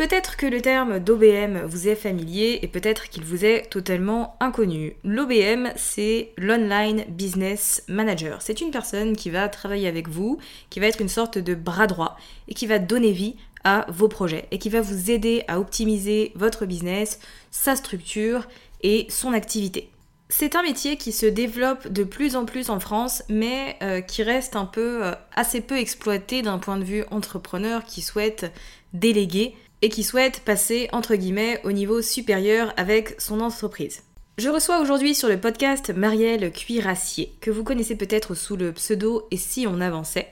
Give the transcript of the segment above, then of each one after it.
Peut-être que le terme d'OBM vous est familier et peut-être qu'il vous est totalement inconnu. L'OBM, c'est l'Online Business Manager. C'est une personne qui va travailler avec vous, qui va être une sorte de bras droit et qui va donner vie à vos projets et qui va vous aider à optimiser votre business, sa structure et son activité. C'est un métier qui se développe de plus en plus en France, mais euh, qui reste un peu euh, assez peu exploité d'un point de vue entrepreneur qui souhaite déléguer et qui souhaite passer entre guillemets au niveau supérieur avec son entreprise. Je reçois aujourd'hui sur le podcast Marielle Cuirassier, que vous connaissez peut-être sous le pseudo Et si on avançait?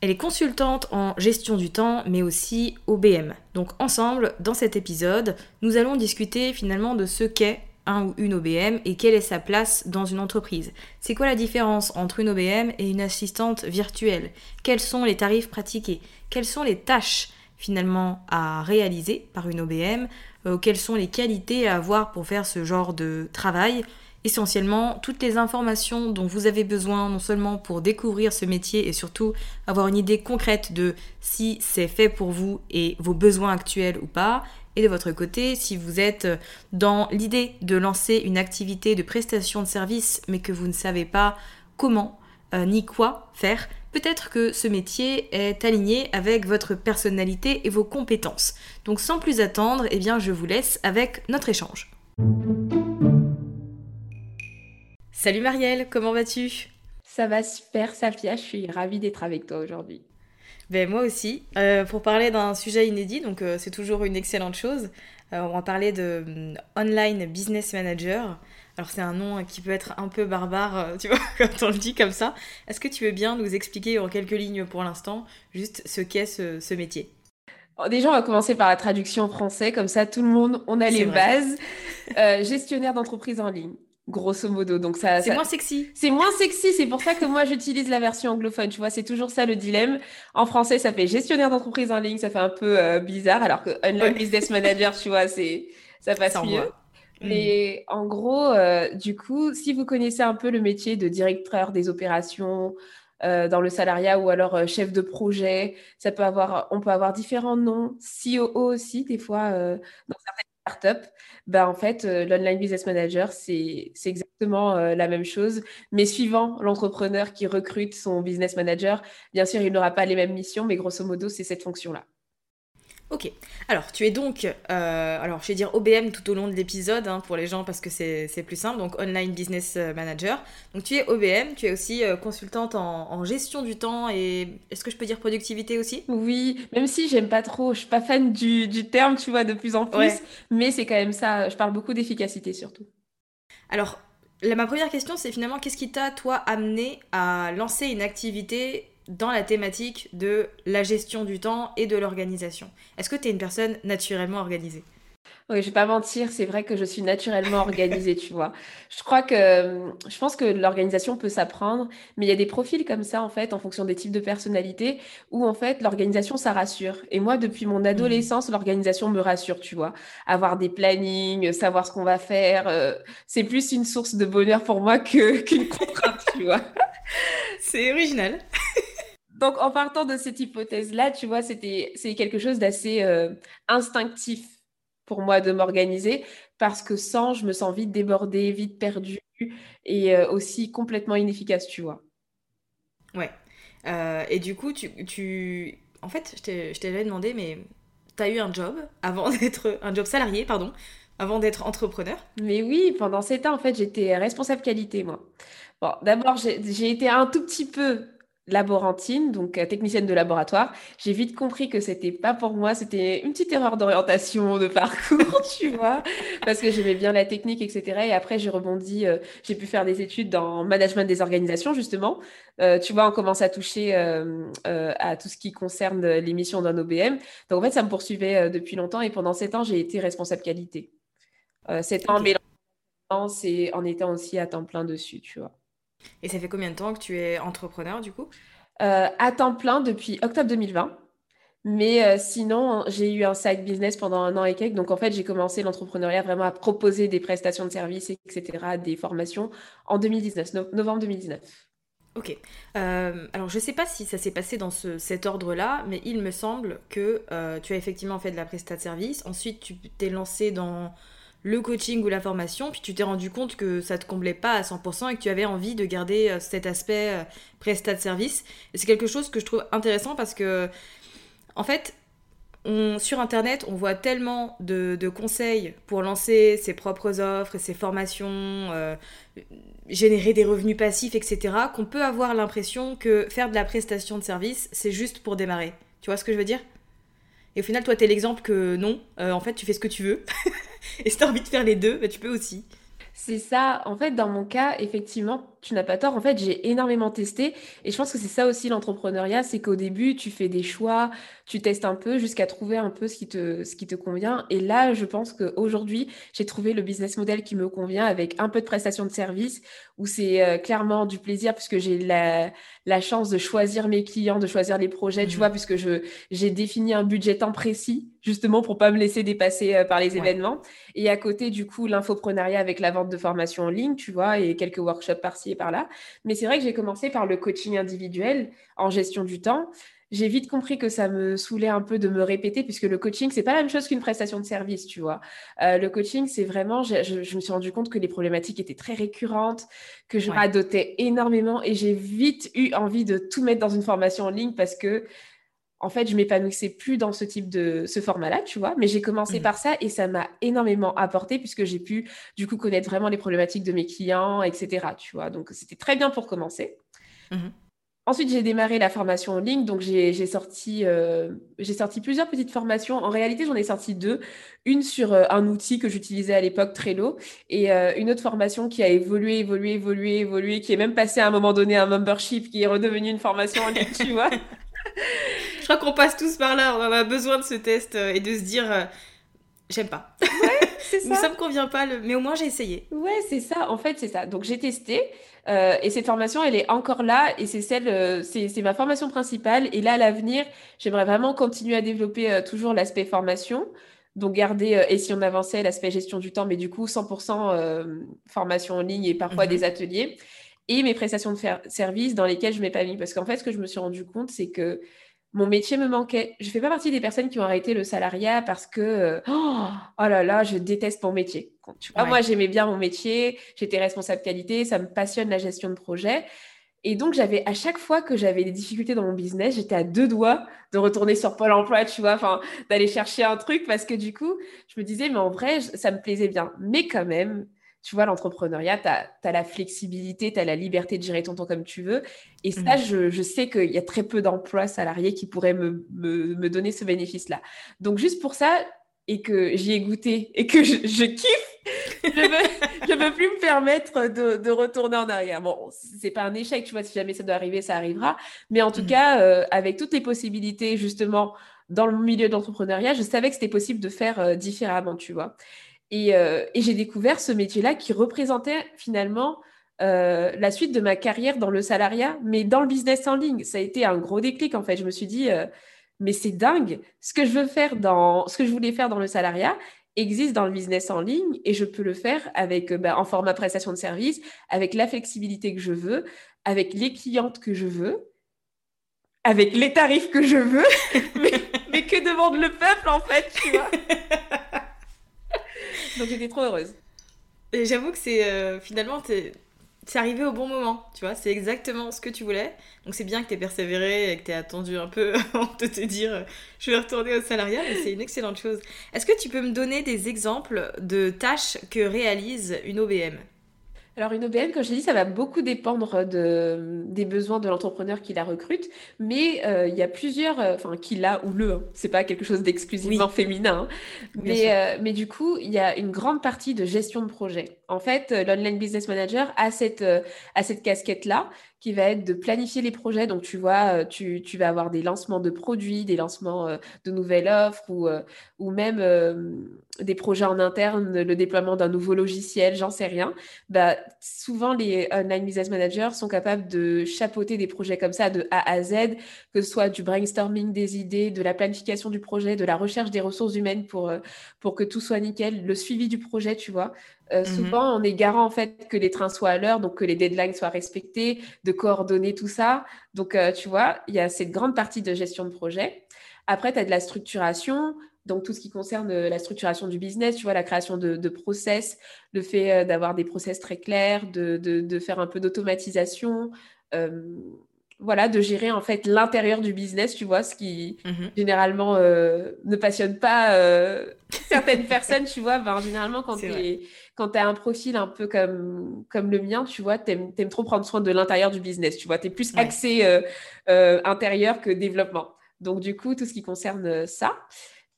Elle est consultante en gestion du temps, mais aussi OBM. Donc ensemble, dans cet épisode, nous allons discuter finalement de ce qu'est un ou une OBM et quelle est sa place dans une entreprise. C'est quoi la différence entre une OBM et une assistante virtuelle? Quels sont les tarifs pratiqués? Quelles sont les tâches finalement à réaliser par une OBM, euh, quelles sont les qualités à avoir pour faire ce genre de travail. Essentiellement, toutes les informations dont vous avez besoin, non seulement pour découvrir ce métier et surtout avoir une idée concrète de si c'est fait pour vous et vos besoins actuels ou pas, et de votre côté, si vous êtes dans l'idée de lancer une activité de prestation de service mais que vous ne savez pas comment euh, ni quoi faire, peut-être que ce métier est aligné avec votre personnalité et vos compétences. Donc sans plus attendre, eh bien je vous laisse avec notre échange. Salut Marielle, comment vas-tu? Ça va super Safia, je suis ravie d'être avec toi aujourd'hui. Ben, moi aussi, euh, pour parler d'un sujet inédit, donc euh, c'est toujours une excellente chose. Euh, on va parler de hum, Online Business Manager. Alors c'est un nom qui peut être un peu barbare, euh, tu vois, quand on le dit comme ça. Est-ce que tu veux bien nous expliquer en quelques lignes pour l'instant juste ce qu'est ce, métier? Déjà, on va commencer par la traduction en français, comme ça tout le monde, on a les bases. Euh, gestionnaire d'entreprise en ligne, grosso modo. Donc ça, c'est moins sexy. C'est moins sexy, c'est pour ça que moi j'utilise la version anglophone. Tu vois, c'est toujours ça le dilemme. En français, ça fait gestionnaire d'entreprise en ligne, ça fait un peu euh, bizarre, alors que online business manager, tu vois, c'est ça passe mieux. Mais en gros, euh, du coup, si vous connaissez un peu le métier de directeur des opérations euh, dans le salariat ou alors euh, chef de projet, ça peut avoir, on peut avoir différents noms, COO aussi, des fois, dans certaines startups. Ben, en fait, l'online business manager, c'est exactement la même chose. Mais suivant l'entrepreneur qui recrute son business manager, bien sûr, il n'aura pas les mêmes missions, mais grosso modo, c'est cette fonction-là. Ok. Alors, tu es donc, euh, alors je vais dire OBM tout au long de l'épisode hein, pour les gens parce que c'est plus simple, donc Online Business Manager. Donc tu es OBM, tu es aussi euh, consultante en, gestion du temps et est-ce que je peux dire productivité aussi? Oui, même si j'aime pas trop, je suis pas fan du, du, terme, tu vois, de plus en plus, mais c'est quand même ça, je parle beaucoup d'efficacité surtout. Alors, ma première question, c'est finalement qu'est-ce qui t'a, toi, amené à lancer une activité dans la thématique de la gestion du temps et de l'organisation. Est-ce que tu es une personne naturellement organisée? Oui, je vais pas mentir, c'est vrai que je suis naturellement organisée, tu vois. Je crois que, je pense que l'organisation peut s'apprendre, mais il y a des profils comme ça, en fait, en fonction des types de personnalités, où, en fait, l'organisation, ça rassure. Et moi, depuis mon adolescence, l'organisation me rassure, tu vois. Avoir des plannings, savoir ce qu'on va faire, euh, c'est plus une source de bonheur pour moi que, qu'une contrainte, tu vois. C'est original. Donc, en partant de cette hypothèse-là, tu vois, c'était, c'est quelque chose d'assez euh, instinctif pour moi de m'organiser parce que sans, je me sens vite débordée, vite perdue et euh, aussi complètement inefficace, tu vois. Ouais. Euh, et du coup, tu, tu... En fait, je t'avais demandé, mais tu as eu un job avant d'être... Un job salarié, pardon, avant d'être entrepreneur? Mais oui, pendant sept ans, en fait, j'étais responsable qualité, moi. Bon, d'abord, j'ai été un tout petit peu laborantine, donc euh, technicienne de laboratoire, j'ai vite compris que c'était pas pour moi, c'était une petite erreur d'orientation, de parcours, tu vois, parce que j'aimais bien la technique, etc. Et après, j'ai rebondi, euh, j'ai pu faire des études dans management des organisations, justement. Euh, tu vois, on commence à toucher à tout ce qui concerne les missions d'un OBM. Donc, en fait, ça me poursuivait depuis longtemps et pendant sept ans, j'ai été responsable qualité. sept ans, mais en étant aussi à temps plein dessus, tu vois. Et ça fait combien de temps que tu es entrepreneur du coup? Euh, À temps plein depuis octobre 2020. Mais euh, sinon, j'ai eu un side business pendant un an et quelques. Donc, en fait, j'ai commencé l'entrepreneuriat vraiment à proposer des prestations de services, etc., des formations en 2019, novembre 2019. Ok. Euh, alors, je ne sais pas si ça s'est passé dans cet ordre-là, mais il me semble que tu as effectivement fait de la prestation de service. Ensuite, tu t'es lancé dans le coaching ou la formation, puis tu t'es rendu compte que ça te comblait pas à 100% et que tu avais envie de garder euh, cet aspect euh, prestat de service. Et c'est quelque chose que je trouve intéressant parce que, en fait, sur Internet, on voit tellement de, conseils pour lancer ses propres offres et ses formations, euh, générer des revenus passifs, etc., qu'on peut avoir l'impression que faire de la prestation de service, c'est juste pour démarrer. Tu vois ce que je veux dire? Et au final, toi, tu es l'exemple que non, en fait, tu fais ce que tu veux. Et si t'as envie de faire les deux, bah, tu peux aussi. C'est ça. En fait, dans mon cas, effectivement, tu n'as pas tort. En fait, j'ai énormément testé. Et je pense que c'est ça aussi l'entrepreneuriat, c'est qu'au début, tu fais des choix, tu testes un peu jusqu'à trouver un peu ce qui te, ce qui te convient. Et là, je pense qu'aujourd'hui, j'ai trouvé le business model qui me convient avec un peu de prestation de service où c'est euh, clairement du plaisir puisque j'ai la, la chance de choisir mes clients, de choisir les projets, tu mmh vois, puisque je, j'ai défini un budget temps précis justement pour pas me laisser dépasser euh, par les événements. Et à côté, du coup, l'infoprenariat avec la vente de formation en ligne, tu vois, et quelques workshops par-ci et par-là. Mais c'est vrai que j'ai commencé par le coaching individuel en gestion du temps j'ai vite compris que ça me saoulait un peu de me répéter, puisque le coaching, c'est pas la même chose qu'une prestation de service, tu vois. Euh, le coaching, c'est vraiment, je, me suis rendu compte que les problématiques étaient très récurrentes, que je radotais énormément, et j'ai vite eu envie de tout mettre dans une formation en ligne parce que, en fait, je m'épanouissais plus dans ce type de ce format-là, tu vois. Mais j'ai commencé mmh. par ça et ça m'a énormément apporté puisque j'ai pu, du coup, connaître vraiment les problématiques de mes clients, etc. Tu vois. Donc, c'était très bien pour commencer. Mmh. Ensuite, j'ai démarré la formation en ligne, donc j'ai sorti, euh, sorti plusieurs petites formations. En réalité, j'en ai sorti deux. Une sur euh, un outil que j'utilisais à l'époque, Trello, et euh, une autre formation qui a évolué, évolué, évolué, évolué, qui est même passée à un moment donné un membership, qui est redevenue une formation en ligne, tu vois. Je crois qu'on passe tous par là, on en a besoin de ce test et de se dire, j'aime pas. Ouais, c'est ça. ça me convient pas, mais au moins j'ai essayé. Ouais, c'est ça, en fait, c'est ça. Donc j'ai testé. Euh, et cette formation, elle est encore là et c'est celle, euh, c'est ma formation principale. Et là, à l'avenir, j'aimerais vraiment continuer à développer euh, toujours l'aspect formation. Donc, garder, et si on avançait, l'aspect gestion du temps, mais du coup, 100% formation en ligne et parfois mhm. des ateliers. Et mes prestations de service dans lesquelles je m'épanouis. Parce qu'en fait, ce que je me suis rendu compte, c'est que mon métier me manquait. Je fais pas partie des personnes qui ont arrêté le salariat parce que oh, oh, là là, je déteste mon métier. Moi, j'aimais bien mon métier, j'étais responsable qualité, ça me passionne la gestion de projet. Et donc, j'avais à chaque fois que j'avais des difficultés dans mon business, j'étais à deux doigts de retourner sur Pôle emploi, tu vois, enfin, d'aller chercher un truc parce que du coup, je me disais, mais en vrai, ça me plaisait bien. Mais quand même, tu vois, l'entrepreneuriat, tu as, la flexibilité, tu as la liberté de gérer ton temps comme tu veux. Et ça, mmh. je, sais qu'il y a très peu d'emplois salariés qui pourraient me, me donner ce bénéfice-là. Donc, juste pour ça, et que j'y ai goûté et que je, kiffe, je ne veux, plus me permettre de, retourner en arrière. Bon, c'est pas un échec, tu vois, si jamais ça doit arriver, ça arrivera. Mais en tout mm. cas, euh, avec toutes les possibilités, justement, dans le milieu de l'entrepreneuriat, je savais que c'était possible de faire euh, différemment, tu vois. Et, euh, et j'ai découvert ce métier-là qui représentait finalement la suite de ma carrière dans le salariat, mais dans le business en ligne. Ça a été un gros déclic, en fait. Je me suis dit mais c'est dingue. Ce que je veux faire dans, ce que je voulais faire dans le salariat existe dans le business en ligne et je peux le faire avec, euh, ben, en format prestation de service, avec la flexibilité que je veux, avec les clientes que je veux, avec les tarifs que je veux, mais, que demande le peuple en fait, tu vois? Donc j'étais trop heureuse. J'avoue que c'est euh, finalement, c'est arrivé au bon moment, tu vois, c'est exactement ce que tu voulais. Donc c'est bien que tu persévéré et que tu attendu un peu avant de te dire je vais retourner au salariat, mais c'est une excellente chose. Est-ce que tu peux me donner des exemples de tâches que réalise une OBM alors une OBM, comme je l'ai dit, ça va beaucoup dépendre de, des besoins de l'entrepreneur qui la recrute, mais euh, il y a plusieurs, euh, enfin qui l'a ou le, hein. c'est pas quelque chose d'exclusivement féminin, hein. mais, euh, mais du coup il y a une grande partie de gestion de projet. En fait, l'online business manager a cette, a cette casquette là qui va être de planifier les projets. Donc, tu vois, tu, tu vas avoir des lancements de produits, des lancements de nouvelles offres ou, ou même des projets en interne, le déploiement d'un nouveau logiciel, j'en sais rien, bah, souvent les online business managers sont capables de chapeauter des projets comme ça de A à Z, que ce soit du brainstorming des idées, de la planification du projet, de la recherche des ressources humaines euh, pour que tout soit nickel, le suivi du projet, tu vois. Euh, mhm. Souvent, on est garant en fait que les trains soient à l'heure, donc que les deadlines soient respectés, de coordonner tout ça. Donc, euh, tu vois, il y a cette grande partie de gestion de projet. Après, tu as de la structuration, donc tout ce qui concerne euh, la structuration du business, tu vois, la création de, process, le fait d'avoir des process très clairs, de, faire un peu d'automatisation, euh, voilà, de gérer en fait l'intérieur du business, tu vois, ce qui mhm. généralement ne passionne pas certaines personnes, tu vois. Ben, généralement, quand tu as un profil un peu comme, comme le mien, tu vois, tu aimes, trop prendre soin de l'intérieur du business, tu vois, tu es plus axé intérieur que développement. Donc, du coup, tout ce qui concerne ça.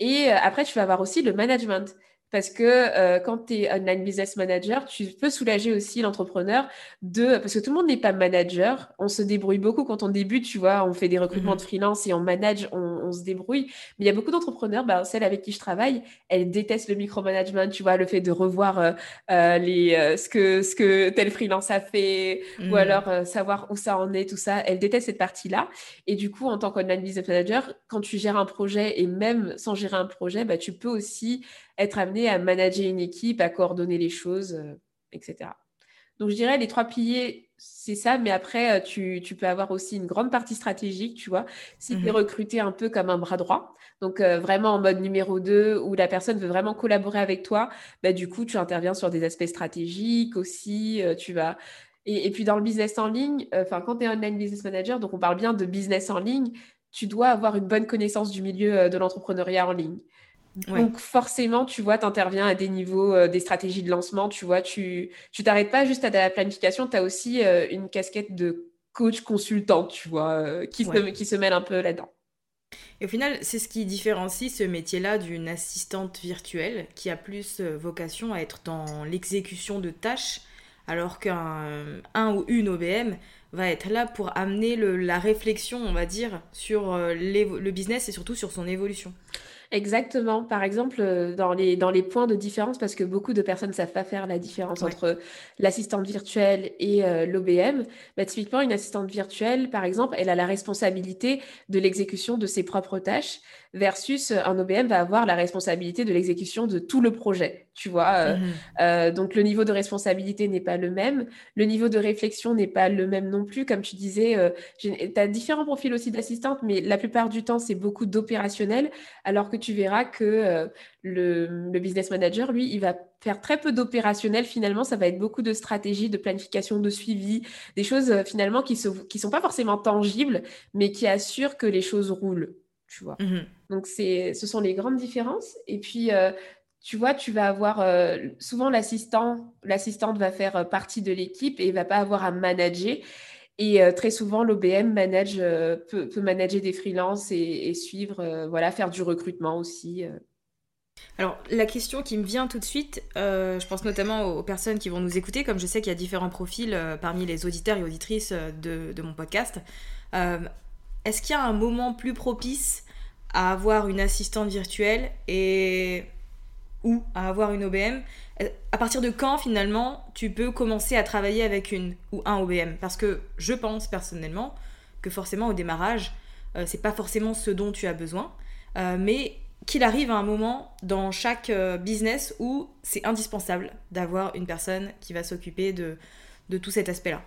Et euh, après, tu vas avoir aussi le management. Parce que euh, quand tu es online business manager, tu peux soulager aussi l'entrepreneur de. Parce que tout le monde n'est pas manager. On se débrouille beaucoup quand on débute, tu vois. On fait des recrutements mhm. de freelance et on manage, on, se débrouille. Mais il y a beaucoup d'entrepreneurs, bah, celle avec qui je travaille, elle déteste le micromanagement, tu vois, le fait de revoir euh, les, ce, que, ce que tel freelance a fait ou mhm. alors savoir où ça en est, tout ça. Elle déteste cette partie-là. Et du coup, en tant qu'online business manager, quand tu gères un projet et même sans gérer un projet, bah, tu peux aussi être amené à manager une équipe, à coordonner les choses, euh, etc. Donc je dirais les trois piliers, c'est ça, mais après, euh, tu, peux avoir aussi une grande partie stratégique, tu vois, si tu es mhm. recruté un peu comme un bras droit, donc euh, vraiment en mode numéro 2, où la personne veut vraiment collaborer avec toi, bah, du coup, tu interviens sur des aspects stratégiques aussi, tu vas... Et, puis dans le business en ligne, enfin quand tu es online business manager, donc on parle bien de business en ligne, tu dois avoir une bonne connaissance du milieu de l'entrepreneuriat en ligne. Donc forcément, tu vois, tu interviens à des niveaux, euh, des stratégies de lancement, tu vois, tu tu t'arrêtes pas juste à la planification, tu as aussi euh, une casquette de coach consultant, tu vois, euh, qui, se, qui se mêle un peu là-dedans. Et au final, c'est ce qui différencie ce métier-là d'une assistante virtuelle qui a plus vocation à être dans l'exécution de tâches, alors qu'un un ou une OBM va être là pour amener le, la réflexion, on va dire, sur le business et surtout sur son évolution. Exactement. Par exemple, euh, dans les, dans les points de différence, parce que beaucoup de personnes ne savent pas faire la différence entre l'assistante virtuelle et euh, l'OBM, bah, typiquement, une assistante virtuelle, par exemple, elle a la responsabilité de l'exécution de ses propres tâches versus un OBM va avoir la responsabilité de l'exécution de tout le projet. Tu vois, euh, euh, donc le niveau de responsabilité n'est pas le même, le niveau de réflexion n'est pas le même non plus. Comme tu disais, euh, tu as différents profils aussi d'assistante, mais la plupart du temps, c'est beaucoup d'opérationnel, alors que tu verras que euh, le, business manager, lui, il va faire très peu d'opérationnel. Finalement, ça va être beaucoup de stratégie, de planification, de suivi, des choses euh, finalement qui ne qui sont pas forcément tangibles, mais qui assurent que les choses roulent. Tu vois. Mmh Donc, ce sont les grandes différences. Et puis, euh, tu vois, tu vas avoir souvent l'assistant, l'assistante va faire partie de l'équipe et il va pas avoir à manager. Et euh, très souvent, l'OBM manage, euh, peut, manager des freelances et, suivre, euh, voilà, faire du recrutement aussi. Alors, la question qui me vient tout de suite, je pense notamment aux, personnes qui vont nous écouter, comme je sais qu'il y a différents profils parmi les auditeurs et auditrices de, de mon podcast. Est-ce qu'il y a un moment plus propice à avoir une assistante virtuelle et ou à avoir une OBM à partir de quand finalement tu peux commencer à travailler avec une ou un OBM Parce que je pense personnellement que forcément au démarrage, euh, c'est pas forcément ce dont tu as besoin, euh, mais qu'il arrive à un moment dans chaque euh, business où c'est indispensable d'avoir une personne qui va s'occuper de, de tout cet aspect-là.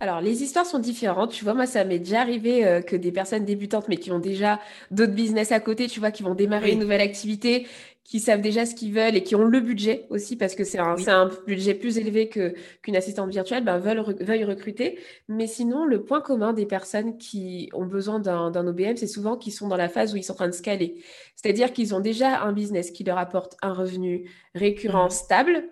Alors, les histoires sont différentes. Tu vois, moi, ça m'est déjà arrivé que des personnes débutantes, mais qui ont déjà d'autres business à côté, tu vois, qui vont démarrer une nouvelle activité, qui savent déjà ce qu'ils veulent et qui ont le budget aussi, parce que c'est un, un, budget plus élevé que, qu'une assistante virtuelle, ben, veulent, veuillent recruter. Mais sinon, le point commun des personnes qui ont besoin d'un, d'un OBM, c'est souvent qu'ils sont dans la phase où ils sont en train de scaler. C'est-à-dire qu'ils ont déjà un business qui leur apporte un revenu récurrent, mmh. stable,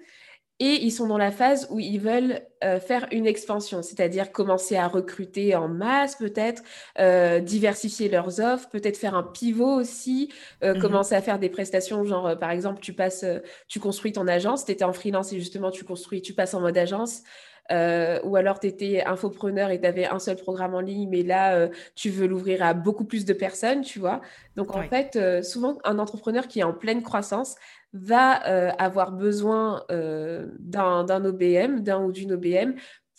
et ils sont dans la phase où ils veulent euh, faire une expansion, c'est-à-dire commencer à recruter en masse peut-être, euh, diversifier leurs offres, peut-être faire un pivot aussi, euh, mmh commencer à faire des prestations, genre par exemple tu passes, tu construis ton agence, tu étais en freelance et justement tu construis, tu passes en mode agence. ou alors tu étais infopreneur et tu avais un seul programme en ligne, mais là, tu veux l'ouvrir à beaucoup plus de personnes, tu vois. Donc, en fait, souvent, un entrepreneur qui est en pleine croissance va euh, avoir besoin euh, d'un OBM, d'un ou d'une OBM,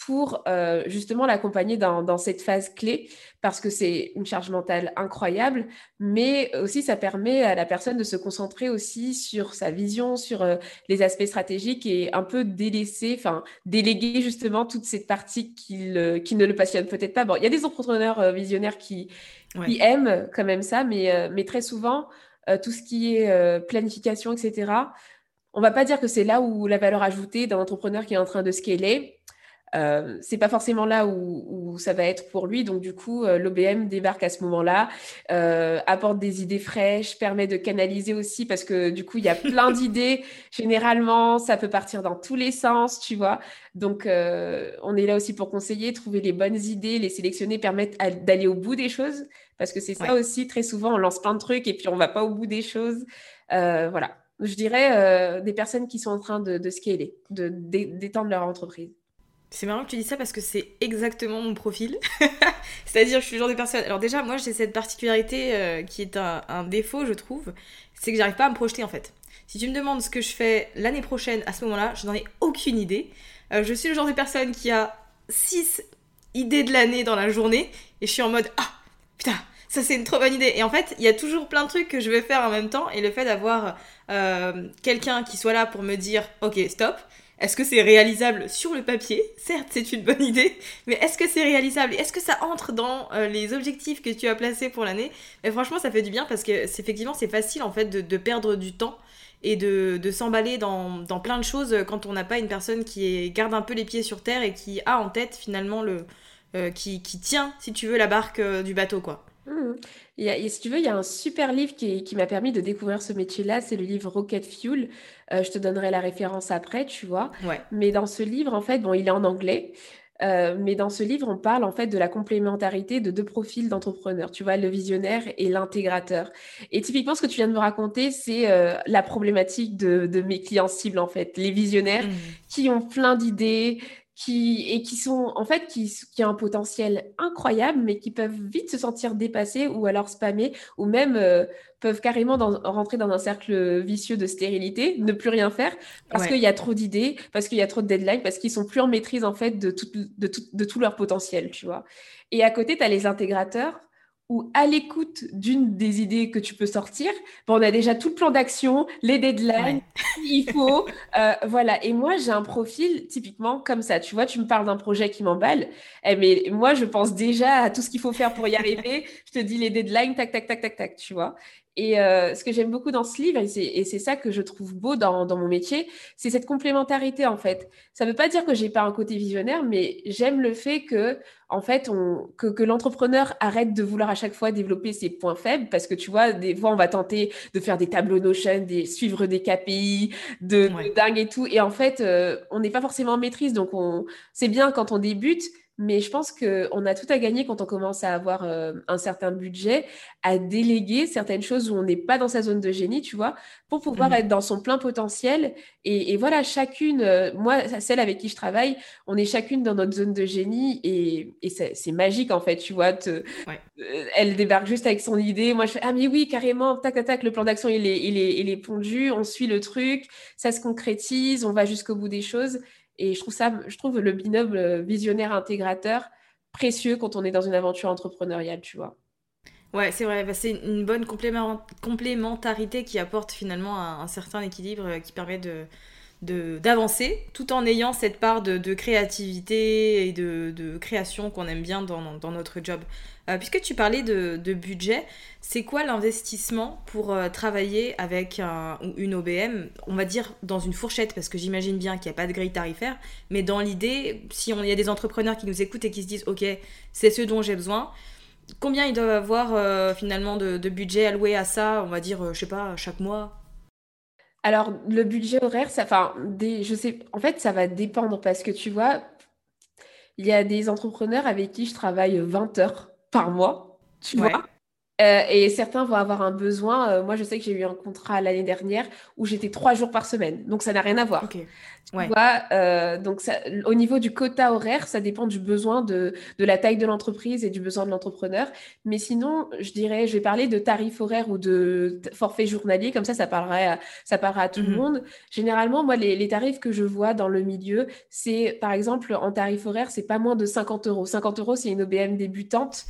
pour euh, justement l'accompagner dans, cette phase clé, parce que c'est une charge mentale incroyable, mais aussi ça permet à la personne de se concentrer aussi sur sa vision, sur les aspects stratégiques et un peu délaisser, enfin déléguer justement toute cette partie qui, qui ne le passionne peut-être pas. Bon, il y a des entrepreneurs visionnaires qui, qui aiment quand même ça, mais, mais très souvent, euh, tout ce qui est euh, planification, etc. On va pas dire que c'est là où la valeur ajoutée d'un entrepreneur qui est en train de scaler. Euh, c'est pas forcément là où, ça va être pour lui. Donc, du coup, euh, l'OBM débarque à ce moment-là, apporte des idées fraîches, permet de canaliser aussi parce que du coup, il y a plein d'idées. Généralement, ça peut partir dans tous les sens, tu vois. Donc, on est là aussi pour conseiller, trouver les bonnes idées, les sélectionner, permettre d'aller au bout des choses. Parce que c'est ça aussi, très souvent, on lance plein de trucs et puis on va pas au bout des choses. Euh, voilà. Je dirais euh, des personnes qui sont en train de, de scaler, d'étendre leur entreprise. C'est marrant que tu dis ça parce que c'est exactement mon profil. C'est-à-dire, je suis le genre de personne. Alors, déjà, moi, j'ai cette particularité euh, qui est un, défaut, je trouve. C'est que j'arrive pas à me projeter en fait. Si tu me demandes ce que je fais l'année prochaine à ce moment-là, je n'en ai aucune idée. je suis le genre de personne qui a 6 idées de l'année dans la journée et je suis en mode Ah, putain, ça c'est une trop bonne idée. Et en fait, il y a toujours plein de trucs que je vais faire en même temps. Et le fait d'avoir euh, quelqu'un qui soit là pour me dire, ok, stop. Est-ce que c'est réalisable sur le papier? Certes, c'est une bonne idée, mais est-ce que c'est réalisable? Est-ce que ça entre dans euh, les objectifs que tu as placés pour l'année? Et franchement, ça fait du bien parce que effectivement, c'est facile en fait de, perdre du temps et de, s'emballer dans, plein de choses quand on n'a pas une personne qui garde un peu les pieds sur terre et qui a en tête finalement le euh, qui, qui, tient, si tu veux, la barque du bateau, quoi. Mmh. Et, si tu veux, il y a un super livre qui, qui m'a permis de découvrir ce métier-là, c'est le livre Rocket Fuel. Euh, je te donnerai la référence après, tu vois. Mais dans ce livre, en fait, bon, il est en anglais. Euh, mais dans ce livre, on parle en fait de la complémentarité de deux profils d'entrepreneurs, tu vois, le visionnaire et l'intégrateur. Et typiquement, ce que tu viens de me raconter, c'est euh, la problématique de, de, mes clients cibles, en fait, les visionnaires mmh. qui ont plein d'idées, qui, et qui sont en fait qui, qui ont un potentiel incroyable, mais qui peuvent vite se sentir dépassés ou alors spammés, ou même euh, peuvent carrément rentrer dans un cercle vicieux de stérilité, ne plus rien faire, parce qu'il y a trop d'idées, parce qu'il y a trop de deadlines, parce qu'ils sont plus en maîtrise en fait de tout, de tout, de tout leur potentiel, tu vois. Et à côté, tu as les intégrateurs ou à l'écoute d'une des idées que tu peux sortir, bon, on a déjà tout le plan d'action, les deadlines, il faut, euh, voilà. Et moi, j'ai un profil typiquement comme ça. Tu vois, tu me parles d'un projet qui m'emballe, eh, mais moi, je pense déjà à tout ce qu'il faut faire pour y arriver. je te dis les deadlines, tac, tac, tac, tac, tac, tu vois. Et euh, ce que j'aime beaucoup dans ce livre, et c'est ça que je trouve beau dans, mon métier, c'est cette complémentarité en fait. Ça ne veut pas dire que j'ai pas un côté visionnaire, mais j'aime le fait que en fait, on, que, l'entrepreneur arrête de vouloir à chaque fois développer ses points faibles, parce que tu vois, des fois on va tenter de faire des tableaux Notion, des suivre des KPI, de, dingue et tout, et en fait, euh, on n'est pas forcément en maîtrise, donc on, c'est bien quand on débute, mais je pense qu'on a tout à gagner quand on commence à avoir euh, un certain budget, à déléguer certaines choses où on n'est pas dans sa zone de génie, tu vois, pour pouvoir mmh. être dans son plein potentiel. Et, voilà, chacune, euh, moi, celle avec qui je travaille, on est chacune dans notre zone de génie et, c'est magique en fait, tu vois. Euh, elle débarque juste avec son idée. Moi, je fais Ah, mais oui, carrément, tac, tac, tac, le plan d'action, il est, il, est, il est pondu, on suit le truc, ça se concrétise, on va jusqu'au bout des choses. Et je trouve ça, je trouve le binôme euh, visionnaire intégrateur précieux quand on est dans une aventure entrepreneuriale, tu vois. Ouais, c'est vrai, bah, c'est une bonne complémentarité qui apporte finalement un, certain équilibre euh, qui permet de d'avancer tout en ayant cette part de, créativité et de, création qu'on aime bien dans, dans notre job. Euh, puisque tu parlais de, budget, c'est quoi l'investissement pour euh, travailler avec une OBM On va dire dans une fourchette, parce que j'imagine bien qu'il n'y a pas de grille tarifaire, mais dans l'idée, si on y a des entrepreneurs qui nous écoutent et qui se disent, OK, c'est ce dont j'ai besoin, combien ils doivent avoir euh, finalement de, budget alloué à ça? On va dire, je sais pas, chaque mois? Alors, le budget horaire, ça, enfin, des, je sais, en fait, ça va dépendre parce que tu vois, il y a des entrepreneurs avec qui je travaille 20 heures par mois, tu vois. Euh, et certains vont avoir un besoin. Euh, moi, je sais que j'ai eu un contrat l'année dernière où j'étais trois jours par semaine. Donc, ça n'a rien à voir. Tu vois, euh, donc, ça, au niveau du quota horaire, ça dépend du besoin de, de la taille de l'entreprise et du besoin de l'entrepreneur. Mais sinon, je dirais, je vais parler de tarif horaire ou de forfait journalier. Comme ça, ça parlerait à, ça parlera à tout le mhm. monde. Généralement, moi, les, les, tarifs que je vois dans le milieu, c'est par exemple en tarif horaire, c'est pas moins de 50 euros. 50 euros, c'est une OBM débutante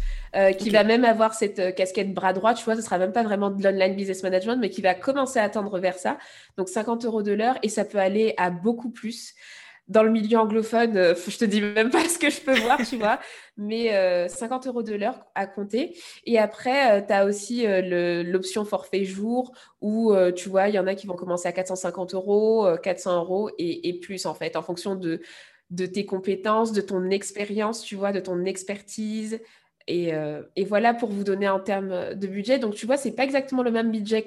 qui va même avoir cette casquette de bras droit, tu vois, ce sera même pas vraiment de l'online business management, mais qui va commencer à tendre vers ça. Donc 50 euros de l'heure et ça peut aller à beaucoup plus. Dans le milieu anglophone, euh, je te dis même pas ce que je peux voir, tu vois, mais 50 euh, euros de l'heure à compter. Et après, euh, tu as aussi l'option forfait jour où, tu vois, il y en a qui vont commencer à 450 euros, 400 euros et, plus, en fait, en fonction de tes compétences, de ton expérience, tu vois, de ton expertise, euh, et, voilà pour vous donner en termes de budget. Donc, tu vois, c'est pas exactement le même budget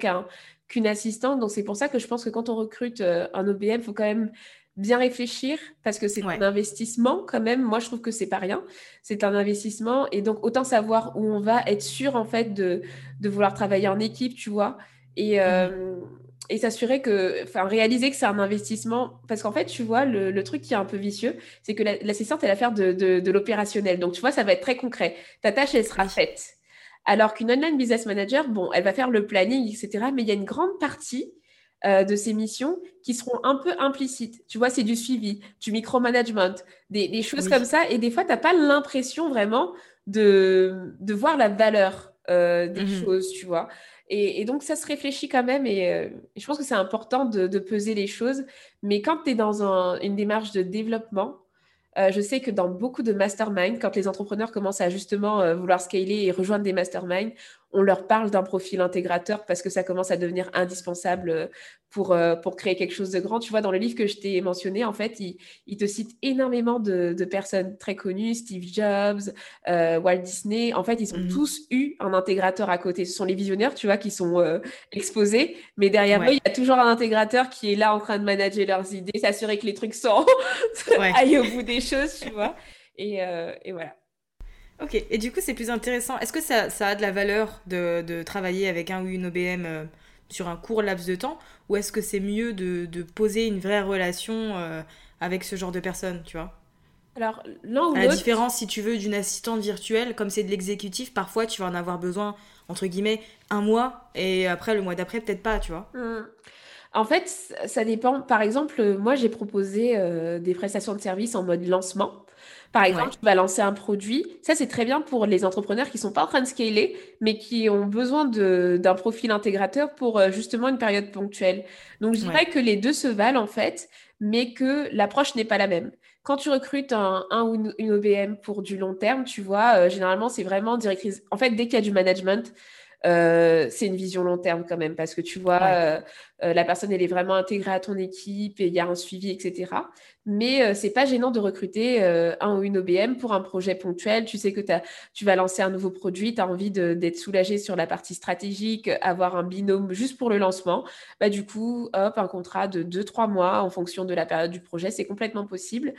qu'une assistante. Donc, c'est pour ça que je pense que quand on recrute euh, un OBM, il faut quand même bien réfléchir parce que c'est un investissement quand même. Moi, je trouve que c'est pas rien. C'est un investissement. Et donc, autant savoir où on va, être sûr en fait de, vouloir travailler en équipe, tu vois. Et, euh, mmh et s'assurer que, enfin, réaliser que c'est un investissement. Parce qu'en fait, tu vois, le, truc qui est un peu vicieux, c'est que l'assistante, elle va faire de, de, l'opérationnel. Donc, tu vois, ça va être très concret. Ta tâche, elle sera faite. Alors qu'une online business manager, bon, elle va faire le planning, etc. Mais il y a une grande partie euh, de ces missions qui seront un peu implicites. Tu vois, c'est du suivi, du micromanagement, des, des choses comme ça. Et des fois, tu n'as pas l'impression vraiment de, de voir la valeur euh, des mmh choses, tu vois. Et, donc, ça se réfléchit quand même. Et, euh, je pense que c'est important de, peser les choses. Mais quand tu es dans une démarche de développement, euh, je sais que dans beaucoup de masterminds, quand les entrepreneurs commencent à justement euh, vouloir scaler et rejoindre des masterminds, on leur parle d'un profil intégrateur parce que ça commence à devenir indispensable euh, pour, euh, pour créer quelque chose de grand. Tu vois, dans le livre que je t'ai mentionné, en fait, il, te cite énormément de, personnes très connues, Steve Jobs, euh, Walt Disney. En fait, ils ont mmh tous eu un intégrateur à côté. Ce sont les visionnaires, tu vois, qui sont exposés. Mais derrière eux, il y a toujours un intégrateur qui est là en train de manager leurs idées, s'assurer que les trucs sont aillent au bout des choses, tu vois. Et, et voilà. Ok, et du coup, c'est plus intéressant. Est-ce que ça, ça, a de la valeur de, de, travailler avec un ou une OBM euh, sur un court laps de temps Ou est-ce que c'est mieux de, de, poser une vraie relation euh, avec ce genre de personnes, tu vois? Alors, l'un ou La différence, si tu veux, d'une assistante virtuelle, comme c'est de l'exécutif, parfois tu vas en avoir besoin, entre guillemets, un mois, et après, le mois d'après, peut-être pas, tu vois. Mmh. En fait, ça dépend. Par exemple, moi, j'ai proposé euh, des prestations de services en mode lancement. Par exemple, tu vas lancer un produit. Ça, c'est très bien pour les entrepreneurs qui sont pas en train de scaler, mais qui ont besoin d'un profil intégrateur pour euh, justement une période ponctuelle. Donc, je dirais que les deux se valent en fait, mais que l'approche n'est pas la même. Quand tu recrutes un, ou une, OBM pour du long terme, tu vois, euh, généralement, c'est vraiment directrice. En fait, dès qu'il y a du management, c'est une vision long terme quand même, parce que tu vois, la personne, elle est vraiment intégrée à ton équipe et il y a un suivi, etc. Mais c'est pas gênant de recruter un ou une OBM pour un projet ponctuel. Tu sais que tu vas lancer un nouveau produit, tu as envie d'être soulagé sur la partie stratégique, avoir un binôme juste pour le lancement. Bah, du coup, hop, un contrat de 2-3 mois en fonction de la période du projet, c'est complètement possible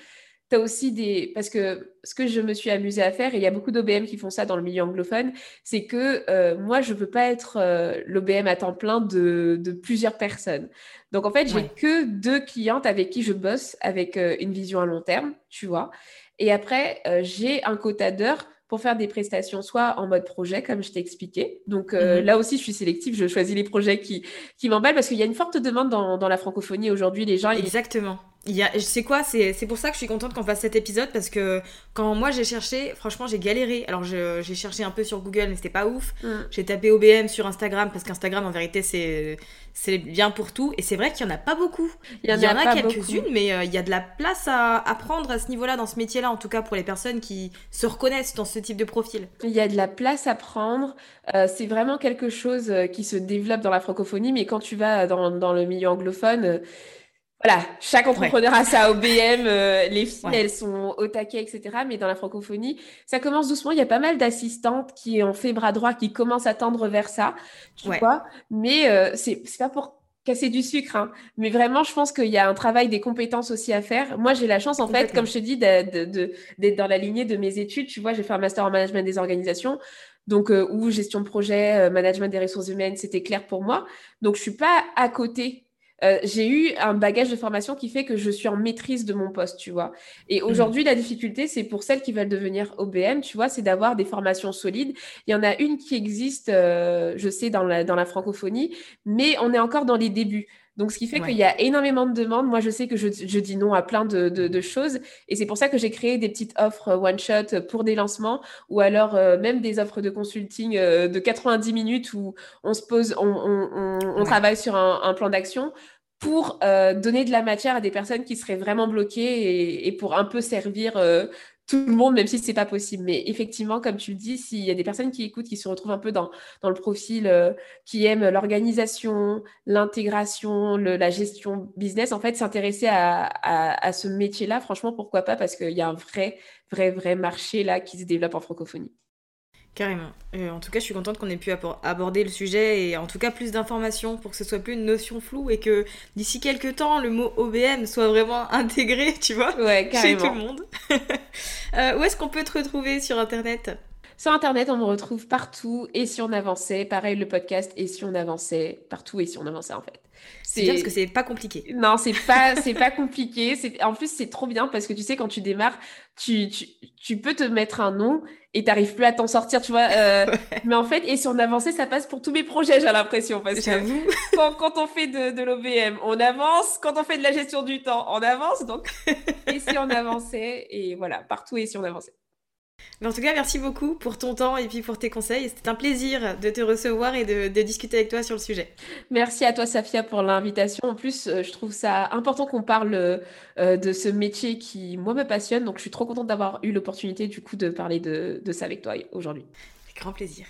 tu as aussi des. Parce que ce que je me suis amusée à faire, et il y a beaucoup d'OBM qui font ça dans le milieu anglophone, c'est que euh, moi, je ne peux pas être euh, l'OBM à temps plein de, plusieurs personnes. Donc, en fait, j'ai que deux clientes avec qui je bosse avec euh, une vision à long terme, tu vois. Et après, j'ai un quota d'heures pour faire des prestations, soit en mode projet, comme je t'ai expliqué. Donc mhm. là aussi, je suis sélective, je choisis les projets qui, qui m'emballent parce qu'il y a une forte demande dans, dans la francophonie aujourd'hui. Les gens. Exactement. Y a, sais quoi, c'est pour ça que je suis contente qu'on fasse cet épisode parce que quand moi j'ai cherché, franchement j'ai galéré. Alors j'ai cherché un peu sur Google mais c'était pas ouf. Mm. J'ai tapé OBM sur Instagram parce qu'Instagram en vérité c'est c'est bien pour tout et c'est vrai qu'il y en a pas beaucoup. Il y en, a, quelques-unes mais euh, il y a de la place à, à prendre à ce niveau-là dans ce métier-là en tout cas pour les personnes qui se reconnaissent dans ce type de profil. Il y a de la place à prendre. Euh, c'est vraiment quelque chose euh, qui se développe dans la francophonie mais quand tu vas dans, dans le milieu anglophone voilà, chaque entrepreneur a sa OBM, euh, les filles, elles sont au taquet, etc. Mais dans la francophonie, ça commence doucement. Il y a pas mal d'assistantes qui ont fait bras droit, qui commencent à tendre vers ça, tu vois. Mais euh, c'est pas pour casser du sucre, hein. mais vraiment, je pense qu'il y a un travail des compétences aussi à faire. Moi, j'ai la chance, en fait, comme je te dis, d'être dans la lignée de mes études. Tu vois, j'ai fait un master en management des organisations. Donc, euh, ou gestion de projet, management des ressources humaines, c'était clair pour moi. Donc, je suis pas à côté euh, j'ai eu un bagage de formation qui fait que je suis en maîtrise de mon poste, tu vois. Et mmh. aujourd'hui, la difficulté, c'est pour celles qui veulent devenir OBM, tu vois, c'est d'avoir des formations solides. Il y en a une qui existe, euh, je sais, dans la, dans la francophonie, mais on est encore dans les débuts. Donc, ce qui fait qu'il y a énormément de demandes. Moi, je sais que je, je dis non à plein de, de, choses. Et c'est pour ça que j'ai créé des petites offres one-shot pour des lancements ou alors euh, même des offres de consulting de 90 minutes où on se pose, on, on, on, travaille sur un, un plan d'action pour euh, donner de la matière à des personnes qui seraient vraiment bloquées et, pour un peu servir euh, tout le monde, même si c'est pas possible. Mais effectivement, comme tu le dis, s'il y a des personnes qui écoutent, qui se retrouvent un peu dans, dans le profil, euh, qui aiment l'organisation, l'intégration, la gestion business, en fait, s'intéresser à, à, à, ce métier-là, franchement, pourquoi pas Parce qu'il y a un vrai, vrai, vrai marché là qui se développe en francophonie. Carrément. Euh, en tout cas, je suis contente qu'on ait pu aborder le sujet et en tout cas plus d'informations pour que ce soit plus une notion floue et que d'ici quelques temps, le mot OBM soit vraiment intégré, tu vois, chez tout le monde. Euh, où est-ce qu'on peut te retrouver sur Internet? Sur Internet, on me retrouve partout et si on avançait, pareil le podcast et si on avançait, partout et si on avançait en fait. C'est bien parce que c'est pas compliqué. Non, c'est pas, c'est pas compliqué. En plus, c'est trop bien parce que tu sais, quand tu démarres, tu, tu, tu peux te mettre un nom et t'arrives plus à t'en sortir, tu vois. Euh, mais en fait, et si on avançait, ça passe pour tous mes projets, j'ai l'impression. Parce que quand, quand, on fait de, de l'OBM, on avance. Quand on fait de la gestion du temps, on avance. Donc, et si on avançait, et voilà, partout et si on avançait. Mais en tout cas, merci beaucoup pour ton temps et puis pour tes conseils. C'était un plaisir de te recevoir et de, discuter avec toi sur le sujet. Merci à toi, Safia, pour l'invitation. En plus, euh, je trouve ça important qu'on parle euh, de ce métier qui, moi, me passionne. Donc, je suis trop contente d'avoir eu l'opportunité, du coup, de parler de, de ça avec toi aujourd'hui. Avec grand plaisir.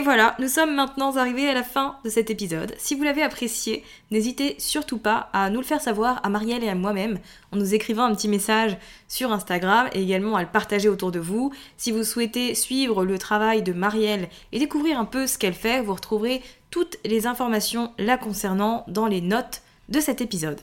Et voilà, nous sommes maintenant arrivés à la fin de cet épisode. Si vous l'avez apprécié, n'hésitez surtout pas à nous le faire savoir à Marielle et à moi-même en nous écrivant un petit message sur Instagram et également à le partager autour de vous. Si vous souhaitez suivre le travail de Marielle et découvrir un peu ce qu'elle fait, vous retrouverez toutes les informations la concernant dans les notes de cet épisode.